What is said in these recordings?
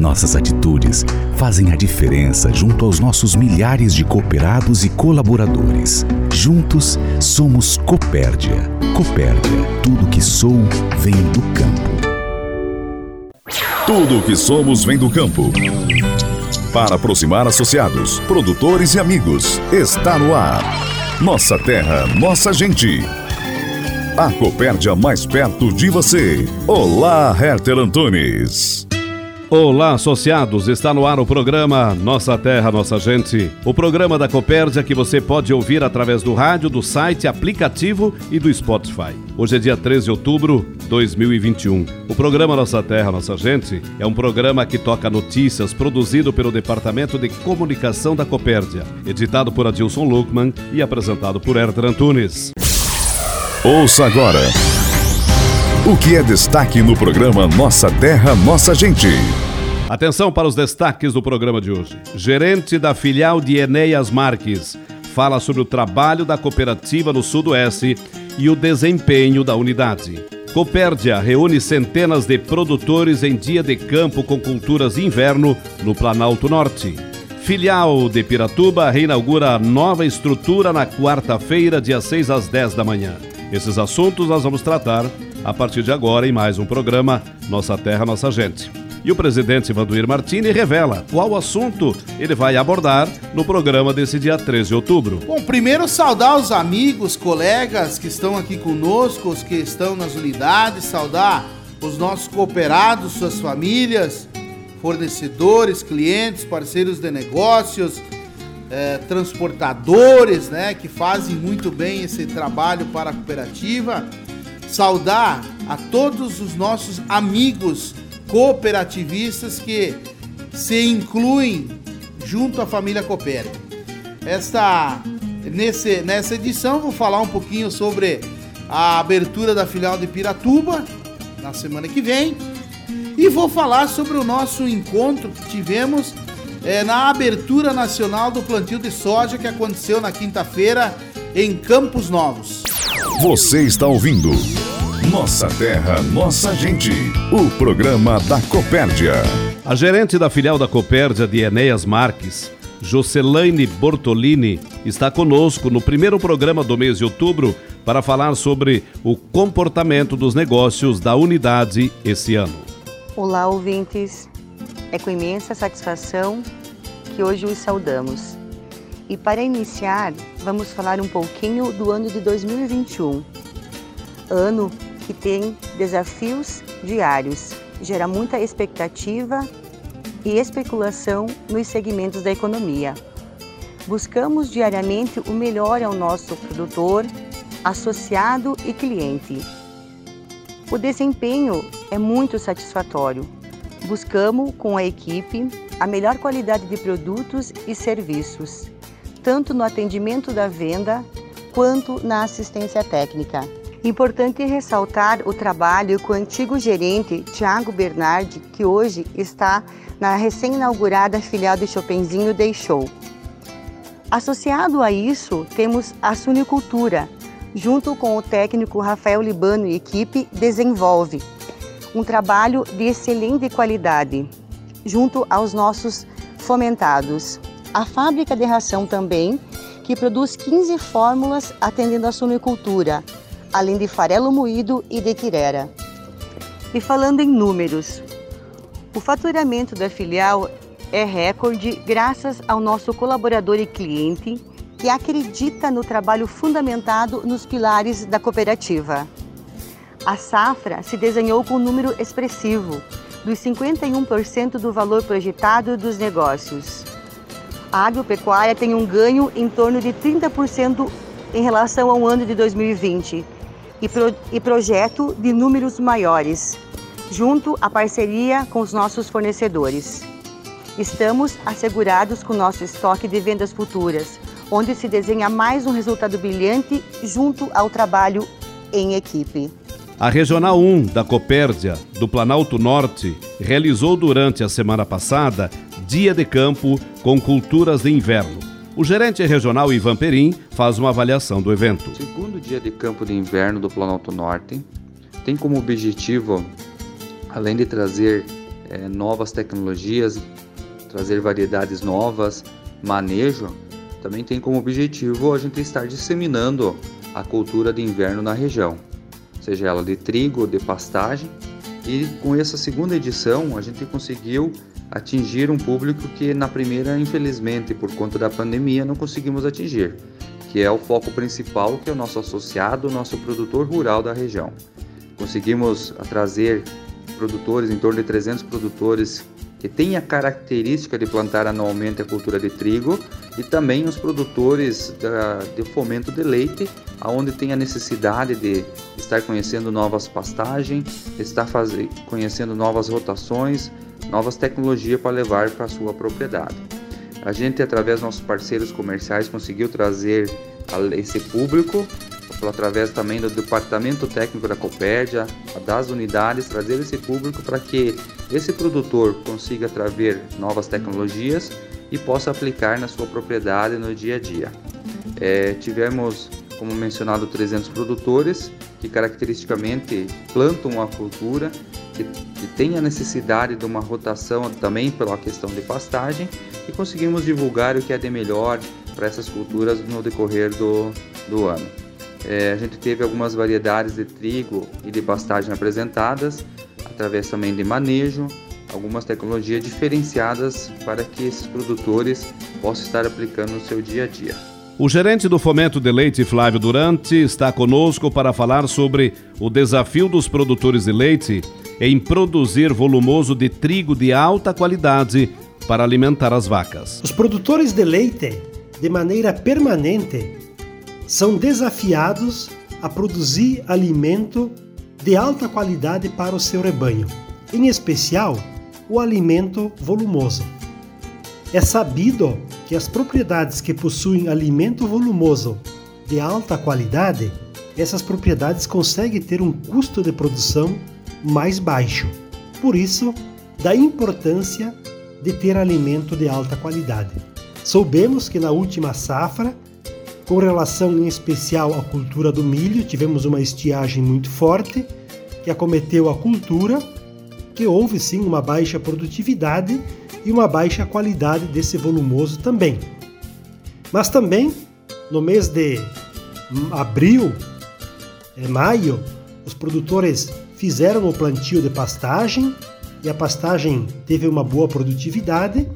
Nossas atitudes fazem a diferença junto aos nossos milhares de cooperados e colaboradores. Juntos somos Copérdia. Copérdia, tudo que sou vem do campo. Tudo que somos vem do campo. Para aproximar associados, produtores e amigos, está no ar. Nossa terra, nossa gente. A Copérdia mais perto de você. Olá, Herter Antunes. Olá, associados! Está no ar o programa Nossa Terra, Nossa Gente. O programa da Copérdia que você pode ouvir através do rádio, do site, aplicativo e do Spotify. Hoje é dia 13 de outubro de 2021. O programa Nossa Terra, Nossa Gente é um programa que toca notícias produzido pelo Departamento de Comunicação da Copérdia, editado por Adilson Luckman e apresentado por Herter Antunes. Ouça agora. O que é destaque no programa Nossa Terra, Nossa Gente? Atenção para os destaques do programa de hoje. Gerente da filial de Enéas Marques fala sobre o trabalho da cooperativa no Sudoeste e o desempenho da unidade. Copérdia reúne centenas de produtores em dia de campo com culturas inverno no Planalto Norte. Filial de Piratuba reinaugura nova estrutura na quarta-feira, dia 6 às 10 da manhã. Esses assuntos nós vamos tratar a partir de agora em mais um programa Nossa Terra, Nossa Gente. E o presidente Vanduir Martini revela qual assunto ele vai abordar no programa desse dia 13 de outubro. Bom, primeiro saudar os amigos, colegas que estão aqui conosco, os que estão nas unidades, saudar os nossos cooperados, suas famílias, fornecedores, clientes, parceiros de negócios, eh, transportadores, né, que fazem muito bem esse trabalho para a cooperativa saudar a todos os nossos amigos cooperativistas que se incluem junto à família Coopera. Esta nesse, nessa edição vou falar um pouquinho sobre a abertura da filial de Piratuba na semana que vem e vou falar sobre o nosso encontro que tivemos é, na abertura nacional do plantio de soja que aconteceu na quinta-feira em Campos Novos. Você está ouvindo Nossa Terra, Nossa Gente, o programa da Copérdia. A gerente da filial da Copérdia de Enéas Marques, Jocelaine Bortolini, está conosco no primeiro programa do mês de outubro para falar sobre o comportamento dos negócios da unidade esse ano. Olá, ouvintes. É com imensa satisfação que hoje os saudamos. E para iniciar, vamos falar um pouquinho do ano de 2021. Ano que tem desafios diários, gera muita expectativa e especulação nos segmentos da economia. Buscamos diariamente o melhor ao nosso produtor, associado e cliente. O desempenho é muito satisfatório. Buscamos, com a equipe, a melhor qualidade de produtos e serviços tanto no atendimento da venda quanto na assistência técnica. Importante ressaltar o trabalho que o antigo gerente Tiago Bernardi, que hoje está na recém-inaugurada filial de Chopinzinho, deixou. Associado a isso, temos a sunicultura, junto com o técnico Rafael Libano e equipe, desenvolve um trabalho de excelente qualidade, junto aos nossos fomentados a fábrica de ração também, que produz 15 fórmulas atendendo a sumicultura, além de farelo moído e de quirera. E falando em números, o faturamento da filial é recorde graças ao nosso colaborador e cliente que acredita no trabalho fundamentado nos pilares da cooperativa. A safra se desenhou com um número expressivo, dos 51% do valor projetado dos negócios a agropecuária tem um ganho em torno de 30% em relação ao ano de 2020 e, pro, e projeto de números maiores, junto à parceria com os nossos fornecedores. Estamos assegurados com nosso estoque de vendas futuras, onde se desenha mais um resultado brilhante junto ao trabalho em equipe. A Regional 1 da Copérdia, do Planalto Norte, realizou durante a semana passada Dia de Campo com Culturas de Inverno. O gerente regional Ivan Perim faz uma avaliação do evento. Segundo Dia de Campo de Inverno do Planalto Norte tem como objetivo, além de trazer é, novas tecnologias, trazer variedades novas, manejo, também tem como objetivo a gente estar disseminando a cultura de inverno na região seja ela de trigo de pastagem. E com essa segunda edição a gente conseguiu atingir um público que na primeira, infelizmente, por conta da pandemia, não conseguimos atingir, que é o foco principal, que é o nosso associado, o nosso produtor rural da região. Conseguimos trazer produtores, em torno de 300 produtores que têm a característica de plantar anualmente a cultura de trigo e também os produtores de fomento de leite, aonde tem a necessidade de estar conhecendo novas pastagens, estar fazer, conhecendo novas rotações, novas tecnologias para levar para a sua propriedade. A gente, através dos nossos parceiros comerciais, conseguiu trazer esse público, através também do departamento técnico da Copérdia, das unidades, trazer esse público para que esse produtor consiga trazer novas tecnologias e possa aplicar na sua propriedade no dia a dia. É, tivemos, como mencionado, 300 produtores que caracteristicamente plantam a cultura, que, que tem a necessidade de uma rotação também pela questão de pastagem e conseguimos divulgar o que é de melhor para essas culturas no decorrer do, do ano. É, a gente teve algumas variedades de trigo e de pastagem apresentadas, através também de manejo, algumas tecnologias diferenciadas para que esses produtores possam estar aplicando no seu dia a dia. O gerente do Fomento de Leite, Flávio Durante, está conosco para falar sobre o desafio dos produtores de leite em produzir volumoso de trigo de alta qualidade para alimentar as vacas. Os produtores de leite, de maneira permanente, são desafiados a produzir alimento de alta qualidade para o seu rebanho, em especial o alimento volumoso. É sabido que as propriedades que possuem alimento volumoso de alta qualidade, essas propriedades conseguem ter um custo de produção mais baixo. Por isso, da importância de ter alimento de alta qualidade. Soubemos que na última safra, com relação em especial à cultura do milho, tivemos uma estiagem muito forte que acometeu a cultura que houve sim uma baixa produtividade e uma baixa qualidade desse volumoso também. Mas também no mês de abril, é, maio, os produtores fizeram o plantio de pastagem e a pastagem teve uma boa produtividade,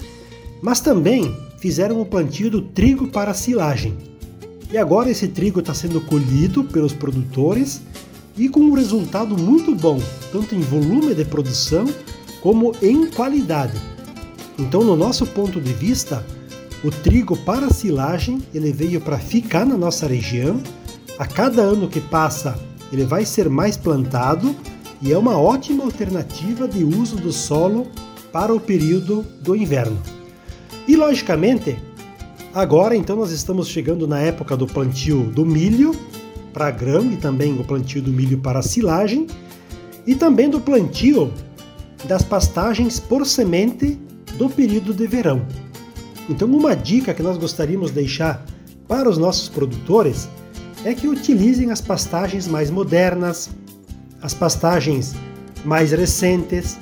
mas também fizeram o plantio do trigo para silagem. E agora esse trigo está sendo colhido pelos produtores e com um resultado muito bom, tanto em volume de produção como em qualidade. Então, no nosso ponto de vista, o trigo para silagem ele veio para ficar na nossa região. A cada ano que passa, ele vai ser mais plantado e é uma ótima alternativa de uso do solo para o período do inverno. E logicamente, agora então nós estamos chegando na época do plantio do milho para grão e também o plantio do milho para silagem e também do plantio das pastagens por semente do período de verão. Então, uma dica que nós gostaríamos de deixar para os nossos produtores é que utilizem as pastagens mais modernas, as pastagens mais recentes.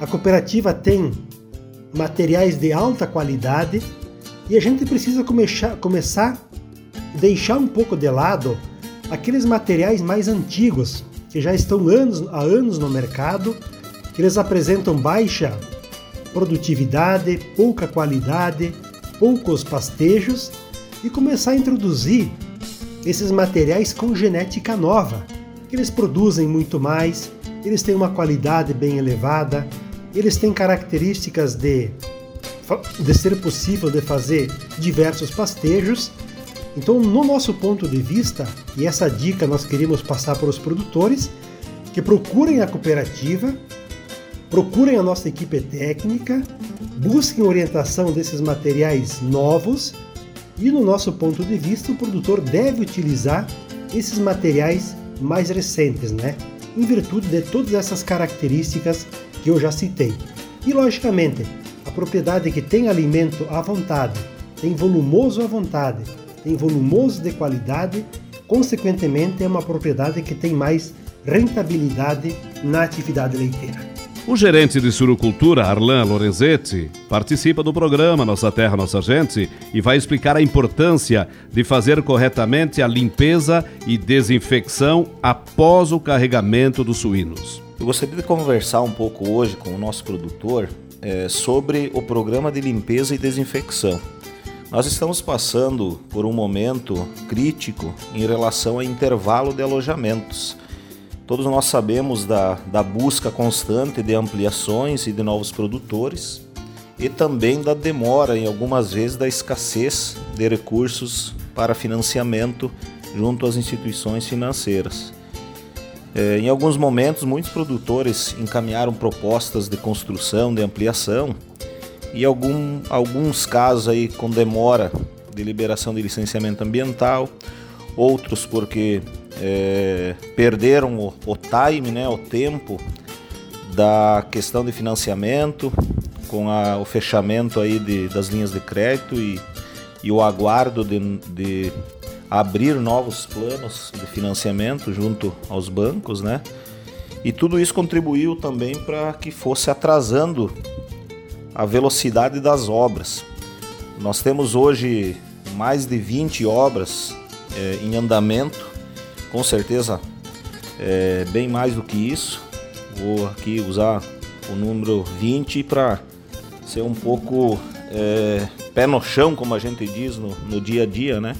A cooperativa tem materiais de alta qualidade e a gente precisa começar, começar a deixar um pouco de lado aqueles materiais mais antigos, que já estão anos, há anos no mercado, que eles apresentam baixa produtividade, pouca qualidade, poucos pastejos, e começar a introduzir esses materiais com genética nova, que eles produzem muito mais, eles têm uma qualidade bem elevada, eles têm características de, de ser possível de fazer diversos pastejos então, no nosso ponto de vista, e essa dica nós queremos passar para os produtores, que procurem a cooperativa, procurem a nossa equipe técnica, busquem orientação desses materiais novos e, no nosso ponto de vista, o produtor deve utilizar esses materiais mais recentes, né? Em virtude de todas essas características que eu já citei. E logicamente, a propriedade que tem alimento à vontade, tem volumoso à vontade, tem volumoso de qualidade, consequentemente é uma propriedade que tem mais rentabilidade na atividade leiteira. O gerente de surucultura, Arlan Lorenzetti, participa do programa Nossa Terra, Nossa Gente e vai explicar a importância de fazer corretamente a limpeza e desinfecção após o carregamento dos suínos. Eu gostaria de conversar um pouco hoje com o nosso produtor é, sobre o programa de limpeza e desinfecção. Nós estamos passando por um momento crítico em relação ao intervalo de alojamentos. Todos nós sabemos da, da busca constante de ampliações e de novos produtores e também da demora, em algumas vezes, da escassez de recursos para financiamento junto às instituições financeiras. É, em alguns momentos, muitos produtores encaminharam propostas de construção, de ampliação, e algum, alguns casos aí com demora de liberação de licenciamento ambiental, outros porque é, perderam o, o time, né, o tempo da questão de financiamento, com a, o fechamento aí de, das linhas de crédito e, e o aguardo de, de abrir novos planos de financiamento junto aos bancos, né? E tudo isso contribuiu também para que fosse atrasando a velocidade das obras. Nós temos hoje mais de 20 obras é, em andamento com certeza é bem mais do que isso. Vou aqui usar o número 20 para ser um pouco é, pé no chão, como a gente diz no, no dia a dia, né?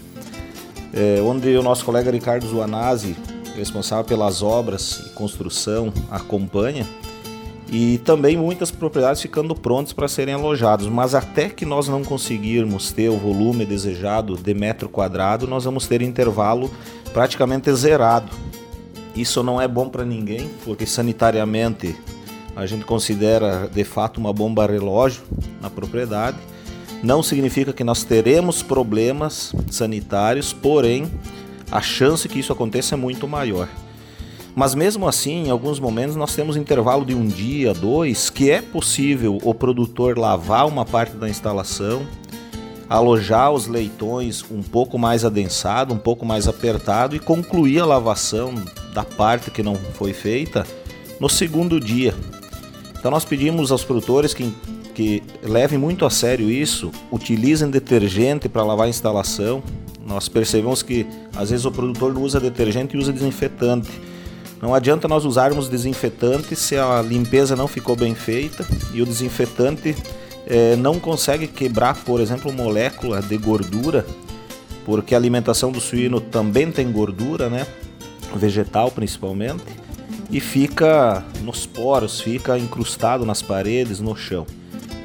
É, onde o nosso colega Ricardo Zuanazzi, responsável pelas obras e construção, acompanha. E também muitas propriedades ficando prontas para serem alojadas, mas até que nós não conseguirmos ter o volume desejado de metro quadrado, nós vamos ter intervalo praticamente zerado. Isso não é bom para ninguém, porque sanitariamente a gente considera de fato uma bomba relógio na propriedade. Não significa que nós teremos problemas sanitários, porém a chance que isso aconteça é muito maior. Mas mesmo assim, em alguns momentos nós temos intervalo de um dia, dois, que é possível o produtor lavar uma parte da instalação, alojar os leitões um pouco mais adensado, um pouco mais apertado e concluir a lavação da parte que não foi feita no segundo dia. Então nós pedimos aos produtores que, que levem muito a sério isso, utilizem detergente para lavar a instalação. Nós percebemos que às vezes o produtor não usa detergente e usa desinfetante. Não adianta nós usarmos desinfetante se a limpeza não ficou bem feita e o desinfetante é, não consegue quebrar, por exemplo, molécula de gordura, porque a alimentação do suíno também tem gordura, né? Vegetal principalmente, e fica nos poros, fica incrustado nas paredes, no chão.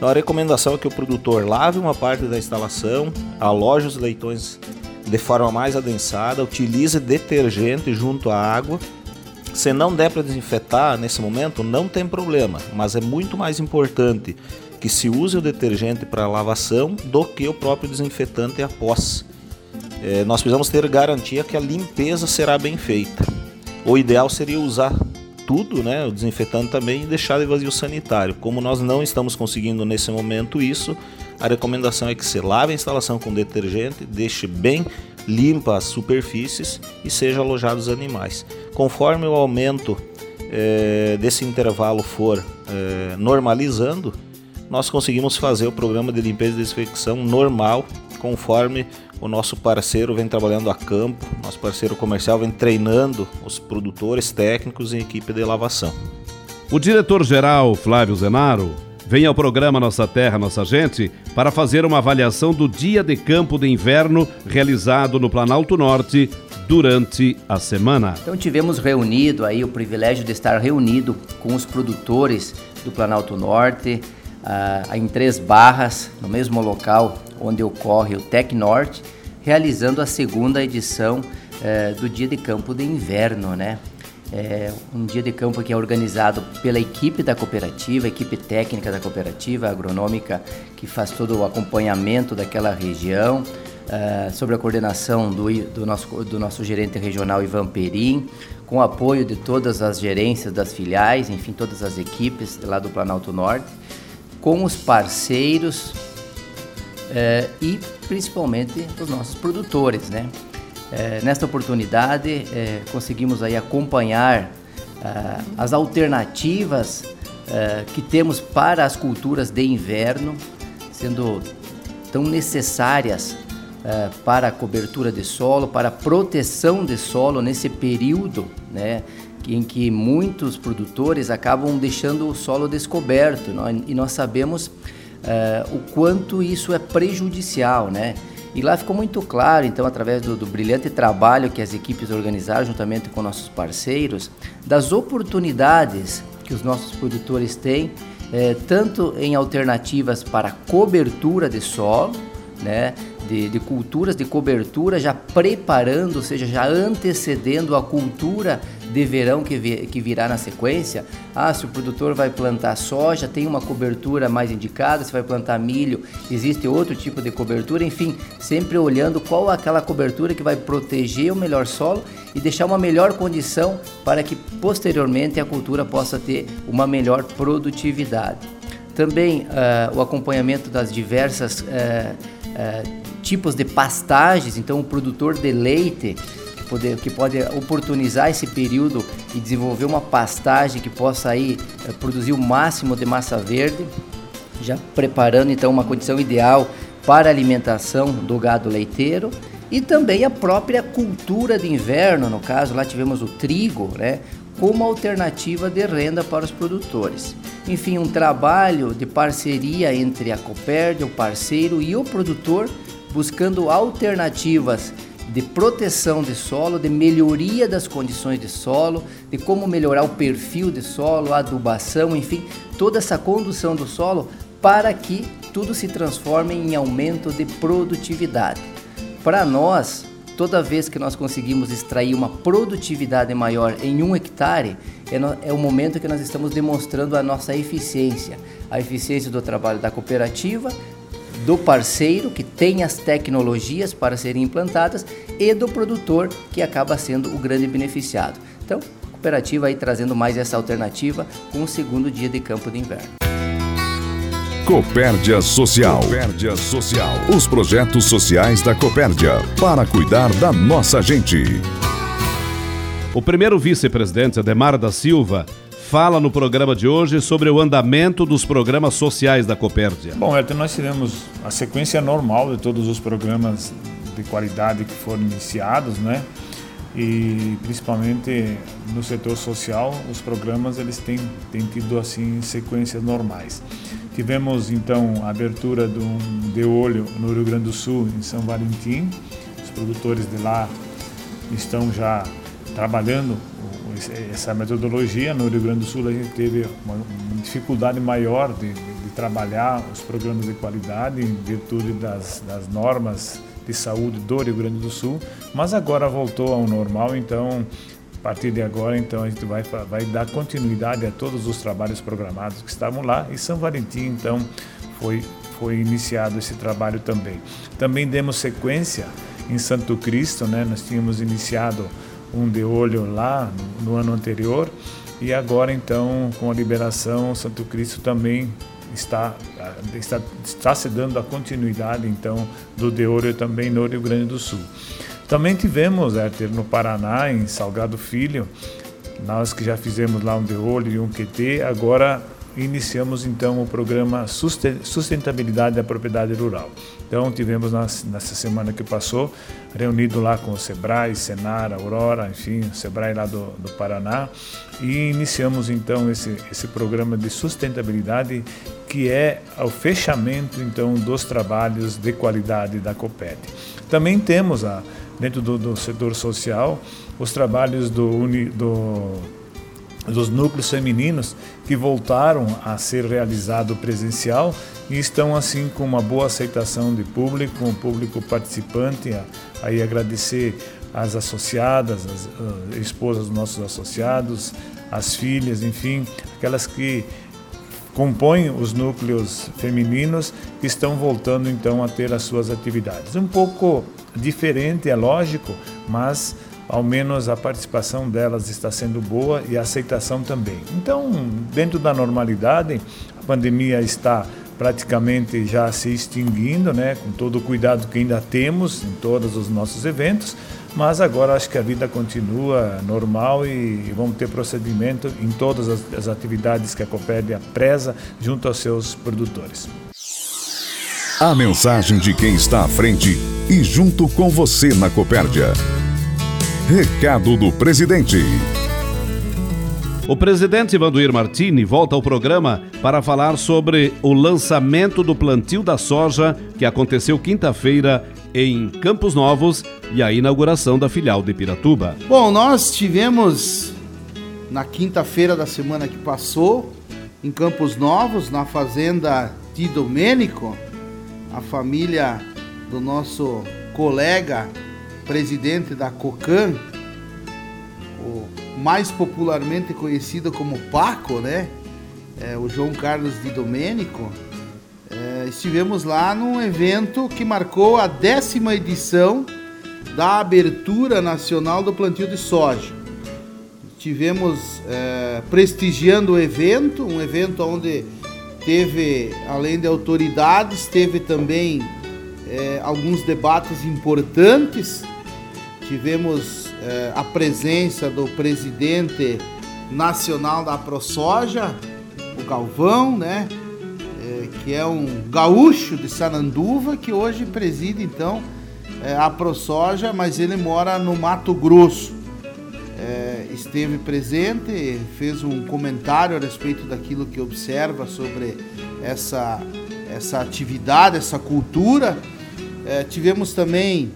Então a recomendação é que o produtor lave uma parte da instalação, aloje os leitões de forma mais adensada, utilize detergente junto à água. Se não der para desinfetar nesse momento, não tem problema, mas é muito mais importante que se use o detergente para lavação do que o próprio desinfetante após. É, nós precisamos ter garantia que a limpeza será bem feita. O ideal seria usar tudo, né, o desinfetante também, e deixar de vazio sanitário. Como nós não estamos conseguindo nesse momento isso, a recomendação é que se lave a instalação com detergente, deixe bem limpa as superfícies e seja alojados os animais. Conforme o aumento é, desse intervalo for é, normalizando, nós conseguimos fazer o programa de limpeza e desinfecção normal, conforme o nosso parceiro vem trabalhando a campo, nosso parceiro comercial vem treinando os produtores técnicos e equipe de lavação. O diretor-geral Flávio Zenaro vem ao programa Nossa Terra, Nossa Gente para fazer uma avaliação do dia de campo de inverno realizado no Planalto Norte durante a semana. Então tivemos reunido aí o privilégio de estar reunido com os produtores do Planalto Norte, ah, em Três Barras, no mesmo local onde ocorre o Tec Norte, realizando a segunda edição eh, do Dia de Campo de Inverno, né? É um dia de campo que é organizado pela equipe da cooperativa, equipe técnica da cooperativa agronômica que faz todo o acompanhamento daquela região, uh, sob a coordenação do, do, nosso, do nosso gerente regional Ivan Perim, com o apoio de todas as gerências das filiais, enfim, todas as equipes lá do Planalto Norte, com os parceiros uh, e principalmente os nossos produtores, né? Uh, nesta oportunidade, conseguimos aí acompanhar as alternativas que temos para as culturas de inverno, sendo tão necessárias uh, para a cobertura de solo, para a proteção de solo nesse período, né, em que muitos produtores acabam deixando o solo descoberto, e nós sabemos uh, o quanto isso é prejudicial, né? E lá ficou muito claro, então, através do, do, brilhante trabalho que as equipes organizaram juntamente com nossos parceiros, das oportunidades que os nossos produtores têm é, tanto em alternativas para cobertura de solo, né, de, de, culturas de cobertura, já preparando, ou seja, já antecedendo a cultura de verão que, que virá na sequência. Ah, se o produtor vai plantar soja, tem uma cobertura mais indicada, se vai plantar milho, existe outro tipo de cobertura, enfim, sempre olhando qual aquela cobertura que vai proteger o melhor solo e deixar uma melhor condição para que posteriormente a cultura possa ter uma melhor produtividade. Também uh, o acompanhamento das diversas uh, uh, tipos de pastagens, então o produtor de leite que pode, que pode oportunizar esse período e desenvolver uma pastagem que possa aí produzir o máximo de massa verde, já preparando então uma condição ideal para a alimentação do gado leiteiro e também a própria cultura de inverno, no caso lá tivemos o trigo, né, como alternativa de renda para os produtores. Enfim, um trabalho de parceria entre a Copérdia, o parceiro e o produtor, buscando alternativas de proteção de solo, de melhoria das condições de solo, de como melhorar o perfil de solo, a adubação, enfim, toda essa condução do solo para que tudo se transforme em aumento de produtividade. Para nós, toda vez que nós conseguimos extrair uma produtividade maior em um hectare, é, é o momento que nós estamos demonstrando a nossa eficiência, a eficiência do trabalho da cooperativa, do parceiro que tem as tecnologias para serem implantadas e do produtor que acaba sendo o grande beneficiado. Então, a cooperativa aí trazendo mais essa alternativa com o segundo dia de campo de inverno. Copérdia Social. Copérdia Social. Os projetos sociais da Copérdia para cuidar da nossa gente. O primeiro vice-presidente, Ademar da Silva, fala no programa de hoje sobre o andamento dos programas sociais da Copérdia. Bom, Elton, nós tivemos a sequência normal de todos os programas de qualidade que foram iniciados, né? E principalmente no setor social, os programas eles têm, têm tido assim sequências normais. Tivemos então a abertura de um de olho no Rio Grande do Sul, em São Valentim. Os produtores de lá estão já trabalhando essa metodologia. No Rio Grande do Sul a gente teve uma, dificuldade maior de, de, trabalhar os programas de qualidade em virtude das, das normas de saúde do Rio Grande do Sul, mas agora voltou ao normal, então a partir de agora, então, a gente vai, vai dar continuidade a todos os trabalhos programados que estavam lá e São Valentim, então, foi, foi iniciado esse trabalho também. Também demos sequência em Santo Cristo, né? Nós tínhamos iniciado um de olho lá no, no ano anterior e agora, então, com a liberação, Santo Cristo também está, está, está se dando a continuidade, então, do de olho também no Rio Grande do Sul. Também tivemos, Éter, no Paraná, em Salgado Filho, nós que já fizemos lá um de olho e um QT, agora iniciamos então o programa Sustentabilidade da Propriedade Rural. Então tivemos nessa semana que passou, reunido lá com o Sebrae, Senar, Aurora, enfim, o Sebrae lá do, do Paraná, e iniciamos então esse, esse programa de sustentabilidade que é o fechamento então dos trabalhos de qualidade da COPET. Também temos a dentro do, do setor social, os trabalhos do, do, dos núcleos femininos que voltaram a ser realizado presencial e estão assim com uma boa aceitação de público, um público participante. Aí agradecer as associadas, as esposas dos nossos associados, as filhas, enfim, aquelas que compõem os núcleos femininos estão voltando então a ter as suas atividades. Um pouco diferente, é lógico, mas ao menos a participação delas está sendo boa e a aceitação também. Então, dentro da normalidade, a pandemia está praticamente já se extinguindo, né, com todo o cuidado que ainda temos em todos os nossos eventos, mas agora acho que a vida continua normal e vamos ter procedimento em todas as, atividades que a Copérdia preza junto aos seus produtores. A mensagem de quem está à frente e junto com você na Copérdia. Recado do presidente. O presidente Vanduir Martini volta ao programa para falar sobre o lançamento do plantio da soja que aconteceu quinta-feira em Campos Novos e a inauguração da filial de Piratuba. Bom, nós tivemos na quinta-feira da semana que passou, em Campos Novos, na fazenda de Domênico, a família do nosso colega presidente da COCAN, o mais popularmente conhecido como Paco, né? É, o João Carlos de Domênico. É, estivemos lá num evento que marcou a décima edição da abertura nacional do plantio de soja. Tivemos é, prestigiando o evento, um evento onde teve, além de autoridades, teve também é, alguns debates importantes. Tivemos é, a presença do presidente nacional da ProSoja, o Galvão, né? É, que é um gaúcho de Sananduva, que hoje preside então é, a ProSoja, mas ele mora no Mato Grosso. É, esteve presente, fez um comentário a respeito daquilo que observa sobre essa, essa atividade, essa cultura. É, tivemos também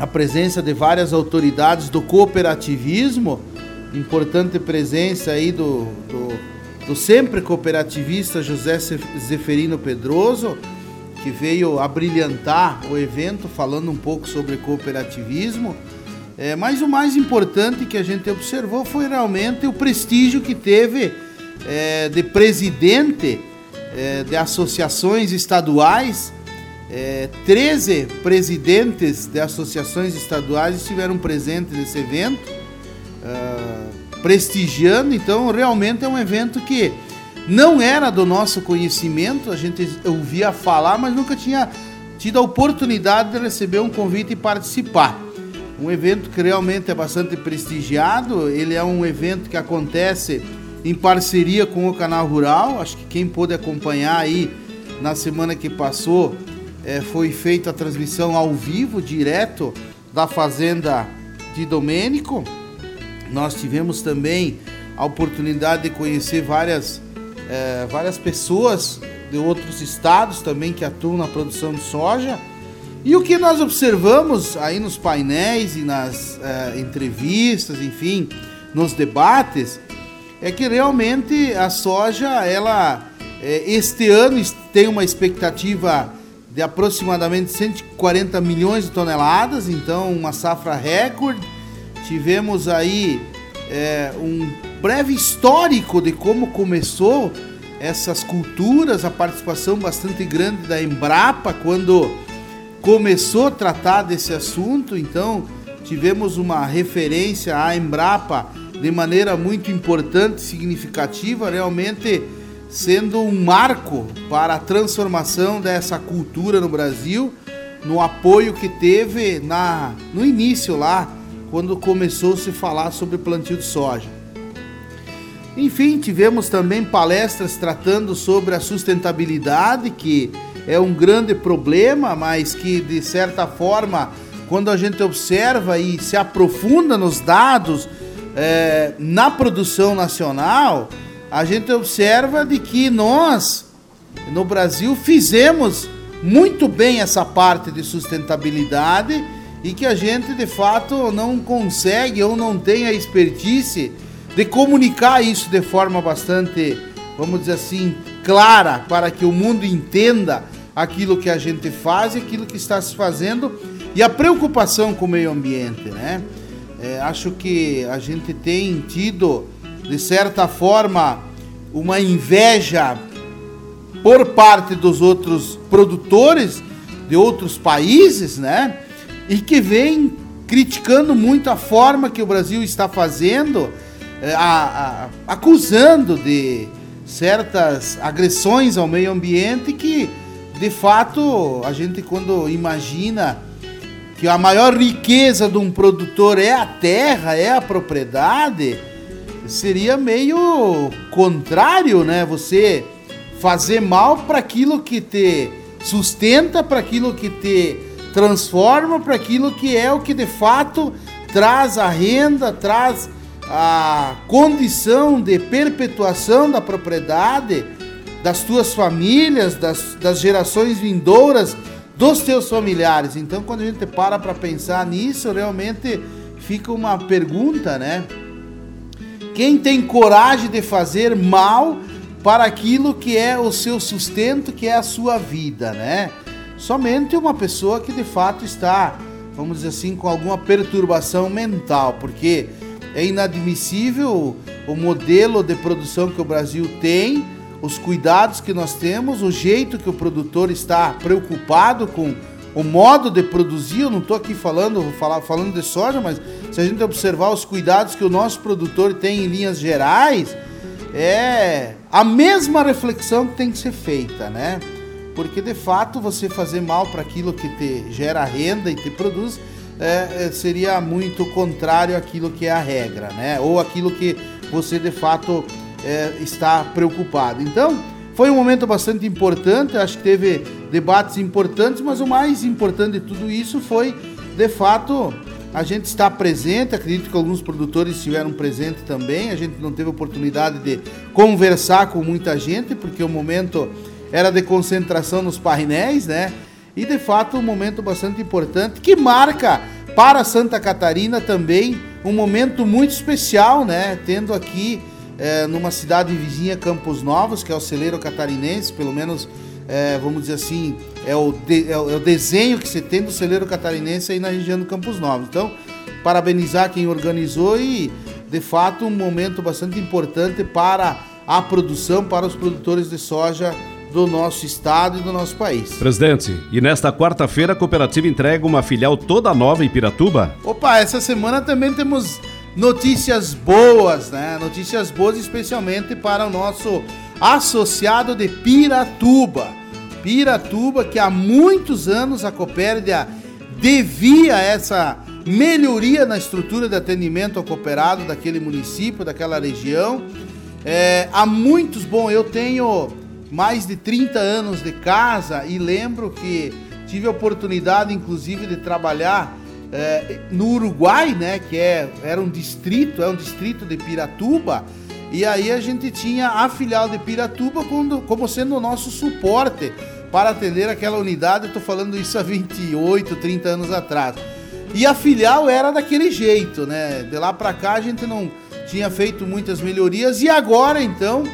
a presença de várias autoridades do cooperativismo, importante presença aí do, do, do sempre cooperativista José Zeferino Pedroso, que veio a brilhantar o evento falando um pouco sobre cooperativismo. É, mas o mais importante que a gente observou foi realmente o prestígio que teve é, de presidente é, de associações estaduais é, 13 presidentes de associações estaduais estiveram presentes nesse evento, uh, prestigiando. Então, realmente é um evento que não era do nosso conhecimento, a gente ouvia falar, mas nunca tinha tido a oportunidade de receber um convite e participar. Um evento que realmente é bastante prestigiado, ele é um evento que acontece em parceria com o Canal Rural. Acho que quem pôde acompanhar aí na semana que passou é, foi feita a transmissão ao vivo, direto da fazenda de Domênico. Nós tivemos também a oportunidade de conhecer várias, é, várias pessoas de outros estados também que atuam na produção de soja. E o que nós observamos aí nos painéis e nas é, entrevistas, enfim, nos debates, é que realmente a soja, ela é, este ano tem uma expectativa de aproximadamente 140 milhões de toneladas, então uma safra recorde. Tivemos aí é, um breve histórico de como começou essas culturas, a participação bastante grande da Embrapa quando começou a tratar desse assunto. Então tivemos uma referência à Embrapa de maneira muito importante, significativa, realmente sendo um marco para a transformação dessa cultura no Brasil, no apoio que teve na, no início lá, quando começou a se falar sobre plantio de soja. Enfim, tivemos também palestras tratando sobre a sustentabilidade, que é um grande problema, mas que de certa forma, quando a gente observa e se aprofunda nos dados é, na produção nacional, a gente observa de que nós, no Brasil, fizemos muito bem essa parte de sustentabilidade e que a gente de fato não consegue ou não tem a expertise de comunicar isso de forma bastante, vamos dizer assim, clara para que o mundo entenda aquilo que a gente faz e aquilo que está se fazendo e a preocupação com o meio ambiente, né? É, acho que a gente tem tido de certa forma, uma inveja por parte dos outros produtores de outros países, né? E que vem criticando muito a forma que o Brasil está fazendo, é, a, a, acusando de certas agressões ao meio ambiente que, de fato, a gente quando imagina que a maior riqueza de um produtor é a terra, é a propriedade, seria meio contrário, né? Você fazer mal para aquilo que te sustenta, para aquilo que te transforma, para aquilo que é o que de fato traz a renda, traz a condição de perpetuação da propriedade das tuas famílias, das, das gerações vindouras, dos teus familiares. Então, quando a gente para para pensar nisso, realmente fica uma pergunta, né? Quem tem coragem de fazer mal para aquilo que é o seu sustento, que é a sua vida, né? Somente uma pessoa que de fato está, vamos dizer assim, com alguma perturbação mental, porque é inadmissível o modelo de produção que o Brasil tem, os cuidados que nós temos, o jeito que o produtor está preocupado com o modo de produzir. Eu não estou aqui falando, falando de soja, mas se a gente observar os cuidados que o nosso produtor tem em linhas gerais, é a mesma reflexão que tem que ser feita, né? Porque de fato você fazer mal para aquilo que te gera renda e te produz é, é, seria muito contrário àquilo que é a regra, né? Ou aquilo que você de fato é, está preocupado. Então, foi um momento bastante importante, acho que teve debates importantes, mas o mais importante de tudo isso foi, de fato, a gente estar presente. Acredito que alguns produtores estiveram presentes também. A gente não teve oportunidade de conversar com muita gente, porque o momento era de concentração nos painéis, né? E de fato, um momento bastante importante que marca para Santa Catarina também um momento muito especial, né? Tendo aqui é, numa cidade vizinha, Campos Novos, que é o celeiro catarinense, pelo menos é, vamos dizer assim, é o, de, é o, é o desenho que você tem do celeiro catarinense aí na região do Campos Novos. Então, parabenizar quem organizou e, de fato, um momento bastante importante para a produção, para os produtores de soja do nosso estado e do nosso país. Presidente, e nesta quarta-feira a cooperativa entrega uma filial toda nova em Piratuba? Opa, essa semana também temos notícias boas, né? Notícias boas especialmente para o nosso associado de Piratuba. Piratuba, que há muitos anos a Copérdia devia essa melhoria na estrutura de atendimento ao cooperado daquele município, daquela região. É, há muitos, bom, eu tenho mais de 30 anos de casa e lembro que tive a oportunidade, inclusive, de trabalhar é, no Uruguai, né? Que é, era um distrito, é um distrito de Piratuba. E aí a gente tinha a filial de Piratuba como, como sendo o nosso suporte para atender aquela unidade. Estou falando isso há 28, 30 anos atrás. E a filial era daquele jeito, né? De lá para cá a gente não tinha feito muitas melhorias e agora então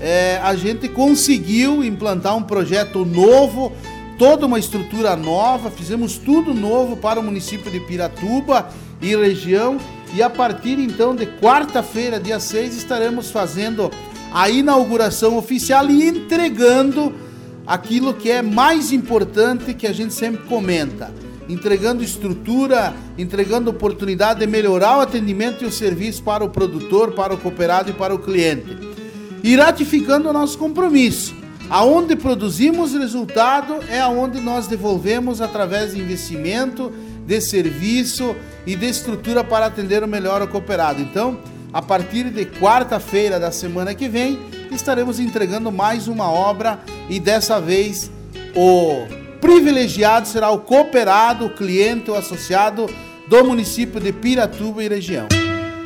é, a gente conseguiu implantar um projeto novo, toda uma estrutura nova, fizemos tudo novo para o município de Piratuba e região. E a partir então de quarta-feira, dia 6, estaremos fazendo a inauguração oficial e entregando aquilo que é mais importante que a gente sempre comenta. Entregando estrutura, entregando oportunidade de melhorar o atendimento e o serviço para o produtor, para o cooperado e para o cliente e ratificando o nosso compromisso. Aonde produzimos resultado é aonde nós devolvemos através de investimento, de serviço e de estrutura para atender o melhor o cooperado. Então, a partir de quarta-feira da semana que vem, estaremos entregando mais uma obra e dessa vez o privilegiado será o cooperado, o cliente, o associado do município de Piratuba e região.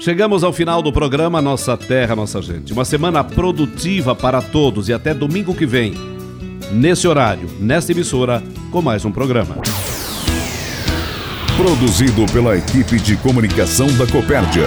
Chegamos ao final do programa Nossa Terra, Nossa Gente. Uma semana produtiva para todos e até domingo que vem, nesse horário, nesta emissora, com mais um programa. Produzido pela equipe de comunicação da Copérdia